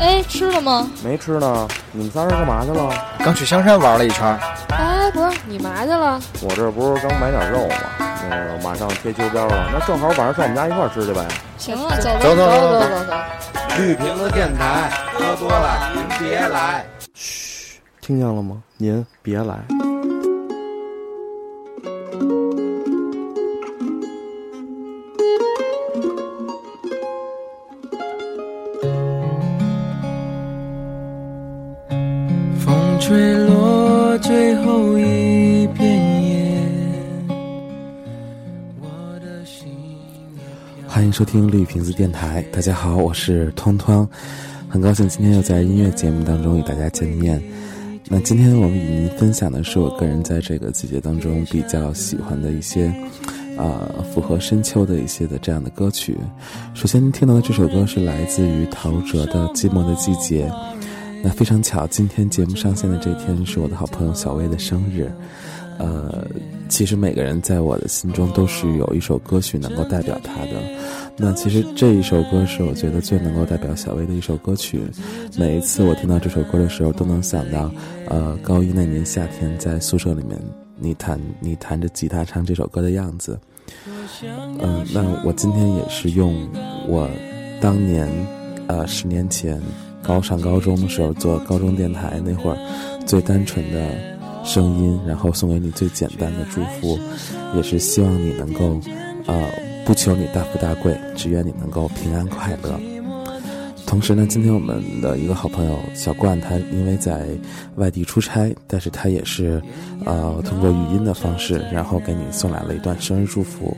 哎，吃了吗？没吃呢。你们仨人干嘛去了？刚去香山玩了一圈。哎，不是，你嘛去了？我这不是刚买点肉吗？那个马上贴秋膘了，那正好晚上上我们家一块儿吃去呗。行了，走走走走走走走。绿瓶子电台，喝多了您别来。嘘，听见了吗？您别来。收听绿瓶子电台，大家好，我是汤汤，很高兴今天又在音乐节目当中与大家见面。那今天我们与您分享的是我个人在这个季节当中比较喜欢的一些，呃，符合深秋的一些的这样的歌曲。首先听到的这首歌是来自于陶喆的《寂寞的季节》。那非常巧，今天节目上线的这天是我的好朋友小薇的生日。呃，其实每个人在我的心中都是有一首歌曲能够代表他的。那其实这一首歌是我觉得最能够代表小薇的一首歌曲。每一次我听到这首歌的时候，都能想到，呃，高一那年夏天在宿舍里面，你弹你弹着吉他唱这首歌的样子。嗯、那我今天也是用我当年，呃，十年前高上高中的时候做高中电台那会儿最单纯的声音，然后送给你最简单的祝福，也是希望你能够，呃，不求你大富大贵，只愿你能够平安快乐。同时呢，今天我们的一个好朋友小冠，他因为在外地出差，但是他也是，呃，通过语音的方式，然后给你送来了一段生日祝福。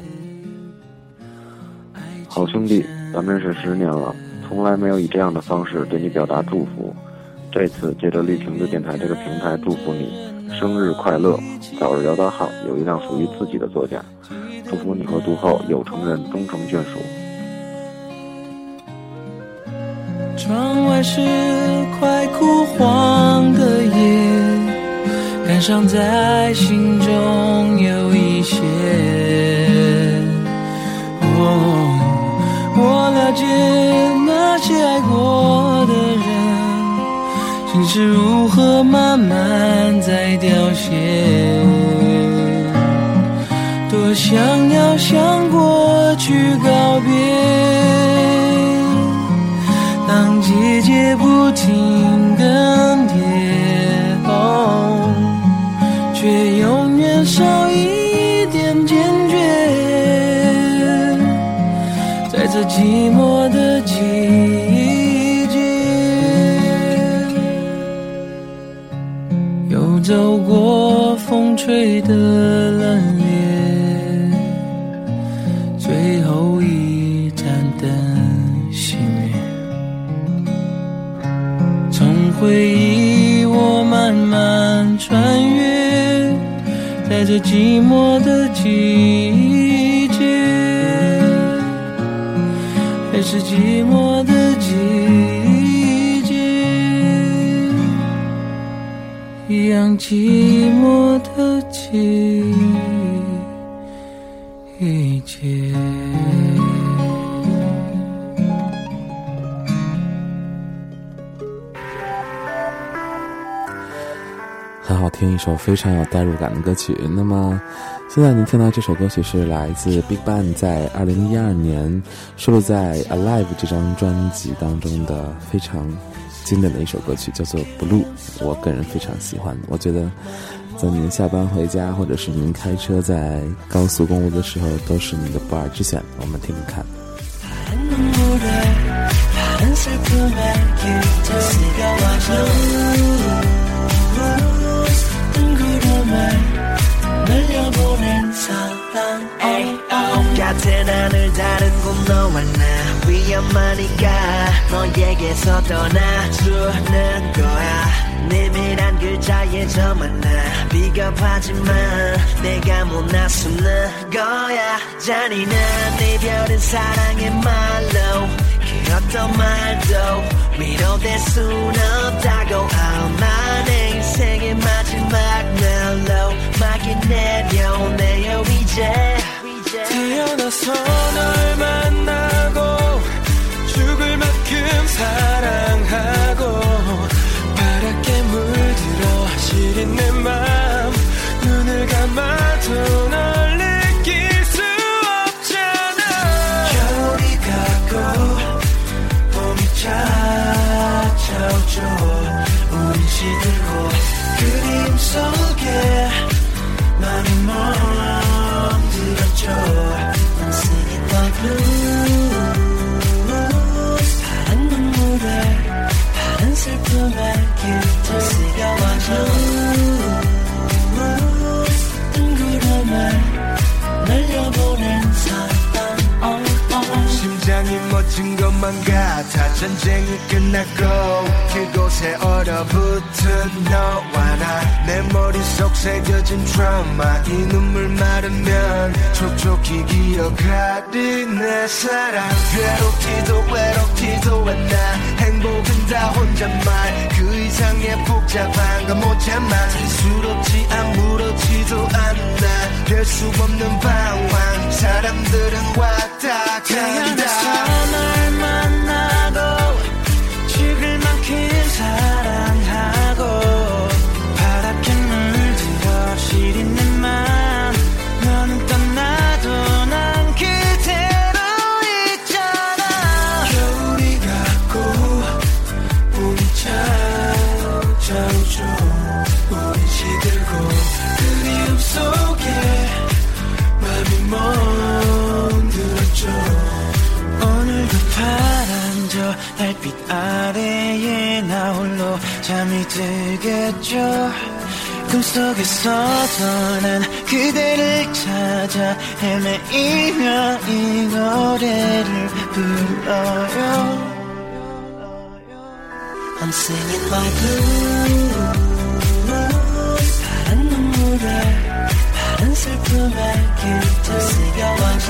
好兄弟，咱们认识十年了，从来没有以这样的方式对你表达祝福。这次借着绿瓶子电台这个平台，祝福你生日快乐，早日摇到号，有一辆属于自己的座驾。祝福你和杜后有成人终成眷属。窗外是快枯黄的叶，感伤在心中有一些。哦，我了解那些爱过，心是如何慢慢在凋谢。多想要向过去告别。当季节不停更迭，哦，却永远少一点坚决。在这寂寞的季吹的冷冽，最后一盏灯熄灭。从回忆我慢慢穿越，在这寂寞的季节，还是寂一样寂寞的季节。很好听，一首非常有代入感的歌曲。那么，现在您听到这首歌曲是来自 BigBang 在二零一二年收录在《Alive》这张专辑当中的非常经典的一首歌曲，叫做《Blue》。我个人非常喜欢，我觉得在您下班回家，或者是您开车在高速公路的时候，都是您的不二之选。我们听听看。 같아. 나늘 다른 곳 너와 나 위험하니까 너에게서 떠나주는 거야. 내밀한 글자에 저 만 나 비겁하지만 내가 못 나서는 거야. 잔인한 이별은 사랑의 말로 그 어떤 말도 위로될 순 없다고. oh, 나내 인생의 마 전쟁이 끝났고 그곳에 얼어붙은 너와 나. 내 머릿속 새겨진 트라우마. 이 눈물 마르면 촉촉히 기억하리 내 사랑. 괴롭지도 외롭지도 않아 행복은 다 혼잣말. 그 이상의 복잡한 건 못 참아. 수롭지 아무렇지도 않아. 될수 없는 방황. 사람들은 왔다 들겠죠? 꿈속에서도 난 그대를 찾아 헤매이며 이 노래를 불러요. I'm singing my blues. 파란 눈물에 파란 슬픔에 깃을 쓰여와줘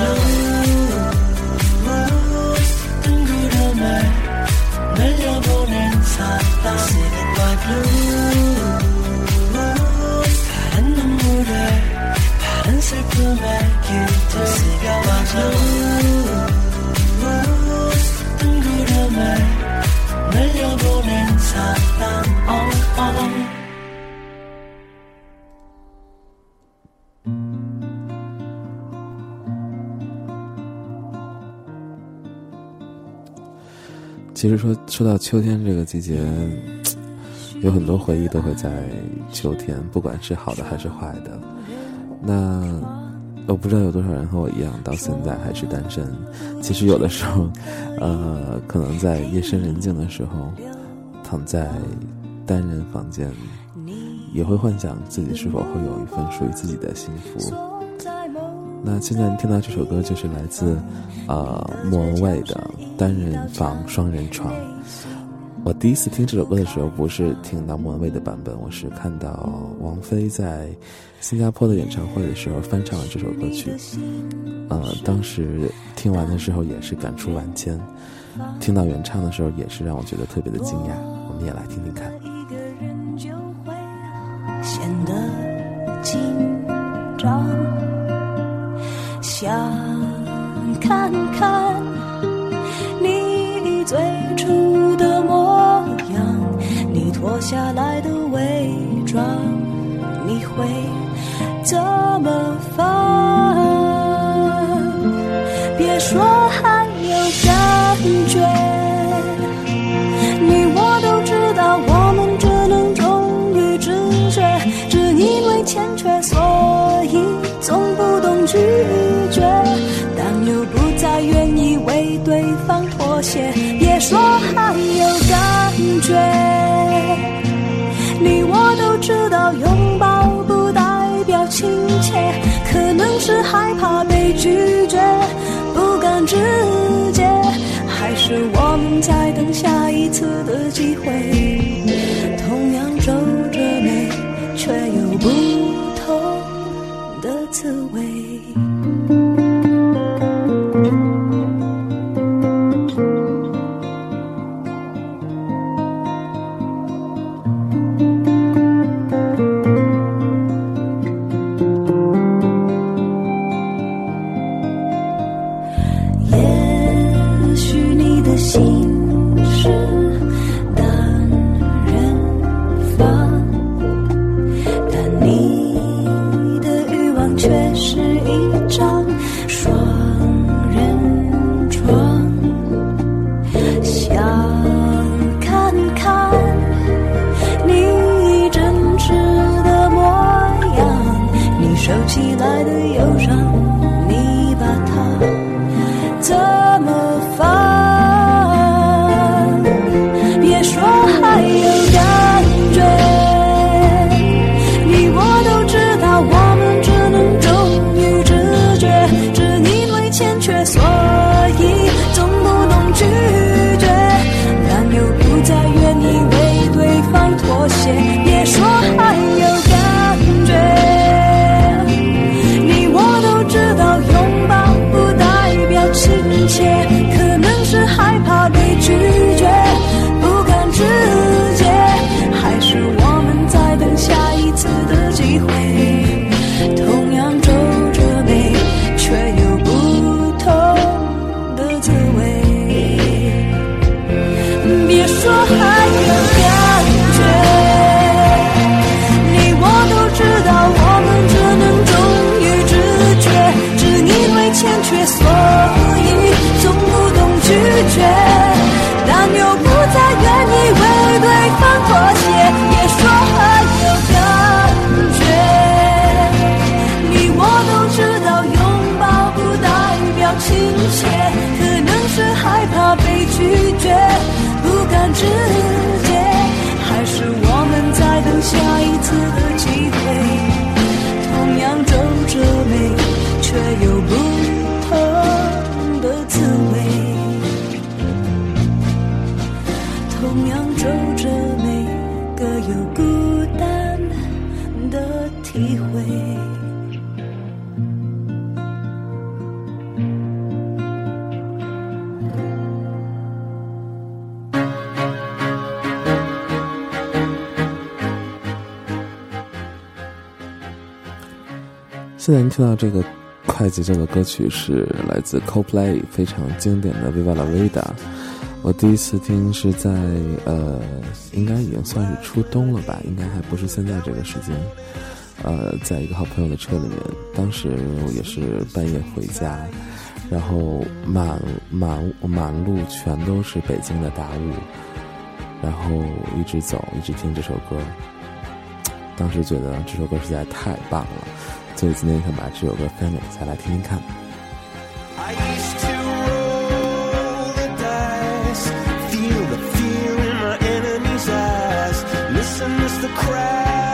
뜬구름을 날려보낸 blues 파란 눈물에 파란 슬픔에 깃을 쓰여와줘 뜬구름을 날려보낸 사람 oh, oh.其实说说到秋天这个季节， 有很多回忆都会在秋天，不管是好的还是坏的。那我不知道有多少人和我一样，到现在还是单身。其实有的时候，呃，可能在夜深人静的时候，躺在单人房间，也会幻想自己是否会有一份属于自己的幸福。那现在听到这首歌就是来自，呃，莫文蔚的《单人房双人床》。我第一次听这首歌的时候，不是听到莫文蔚的版本，我是看到王菲在新加坡的演唱会的时候翻唱了这首歌曲。呃，当时听完的时候也是感触万千，听到原唱的时候也是让我觉得特别的惊讶。我们也来听听看。显得紧张，想看看下来的伪装，你会拥抱不代表亲切可能是害怕被拒绝不敢直接还是我们在等下一次的机会。是。有孤单的体会。现在您听到这个快节奏的歌曲是来自 Coldplay 非常经典的《Viva La Vida》。我第一次听是在呃应该已经算是初冬了吧，应该还不是现在这个时间，呃，在一个好朋友的车里面，当时也是半夜回家，然后满满满路全都是北京的大雾。然后一直走，一直听这首歌。当时觉得这首歌实在太棒了，所以今天想把这首歌分享下来听听看。and miss the crowd.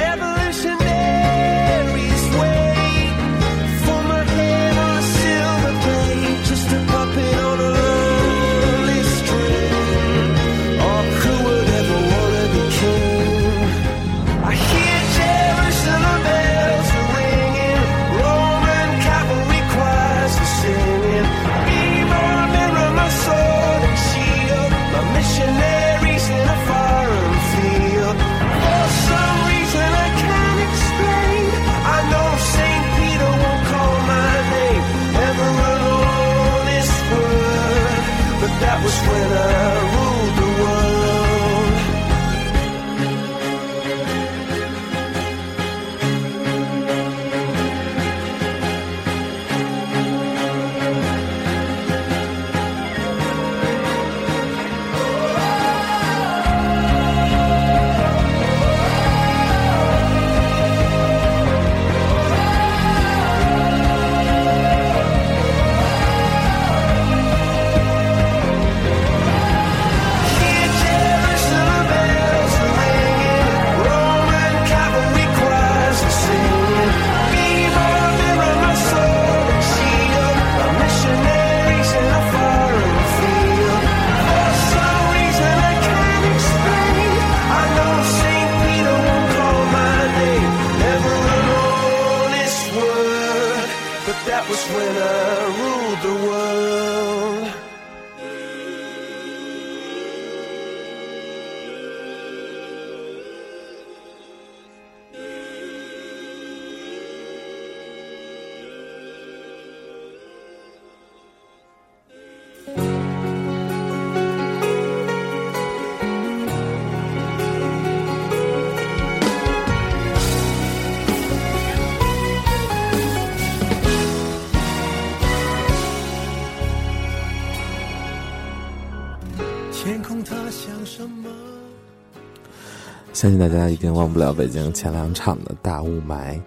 相信大家一定忘不了北京前两场的大雾霾，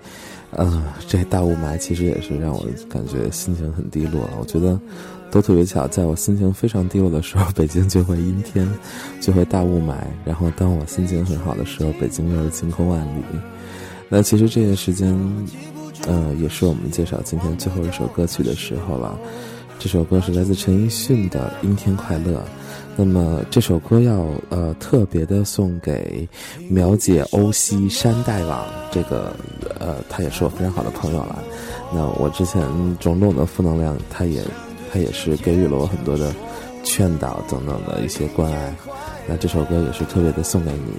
嗯、这大雾霾其实也是让我感觉心情很低落。我觉得都特别巧，在我心情非常低落的时候，北京就会阴天，就会大雾霾；然后当我心情很好的时候，北京又是晴空万里。那其实这个时间，呃，也是我们介绍今天最后一首歌曲的时候了。这首歌是来自陈奕迅的《阴天快乐》。那么这首歌要呃特别的送给苗姐欧西山大王，这个呃他也是我非常好的朋友了。那我之前种种的负能量，他也他也是给予了我很多的劝导等等的一些关爱。那这首歌也是特别的送给你。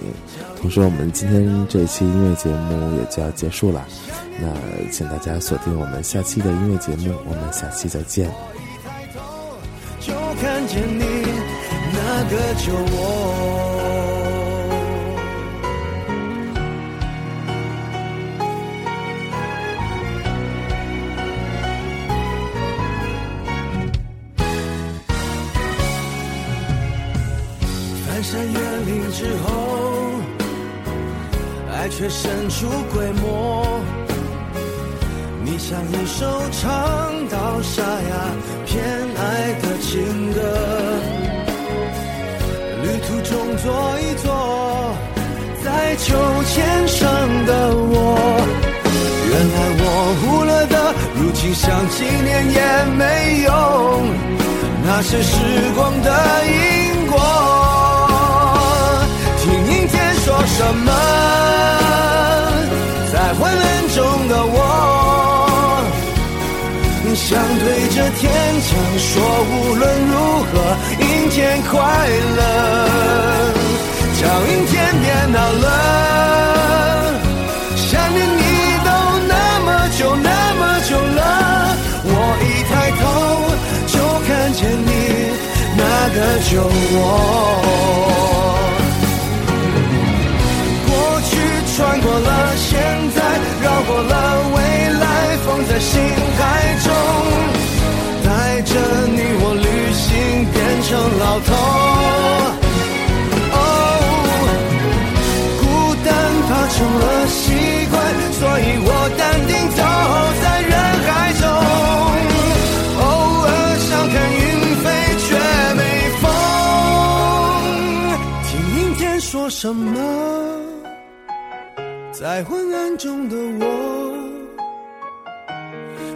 同时，我们今天这一期音乐节目也就要结束了。那请大家锁定我们下期的音乐节目，我们下期再见。就看见你，个就我。翻山越岭之后，爱却神出鬼没。你像一首唱到沙哑偏爱的情歌，坐一坐，在秋千上的我，原来我忽略的，如今想纪念也没用，那些时光的因果。听阴天说什么，在昏暗中的我。想对着天讲说，无论如何，阴天快乐。叫阴天别闹了，想念你都那么久那么久了，我一抬头就看见你，那个酒窝。过去穿过了现在，绕过了未，在心海中，带着你我旅行，变成老头。哦，孤单怕成了习惯，所以我淡定走在人海中。偶尔想看云飞，却没风。听阴天说什么？在昏暗中的我，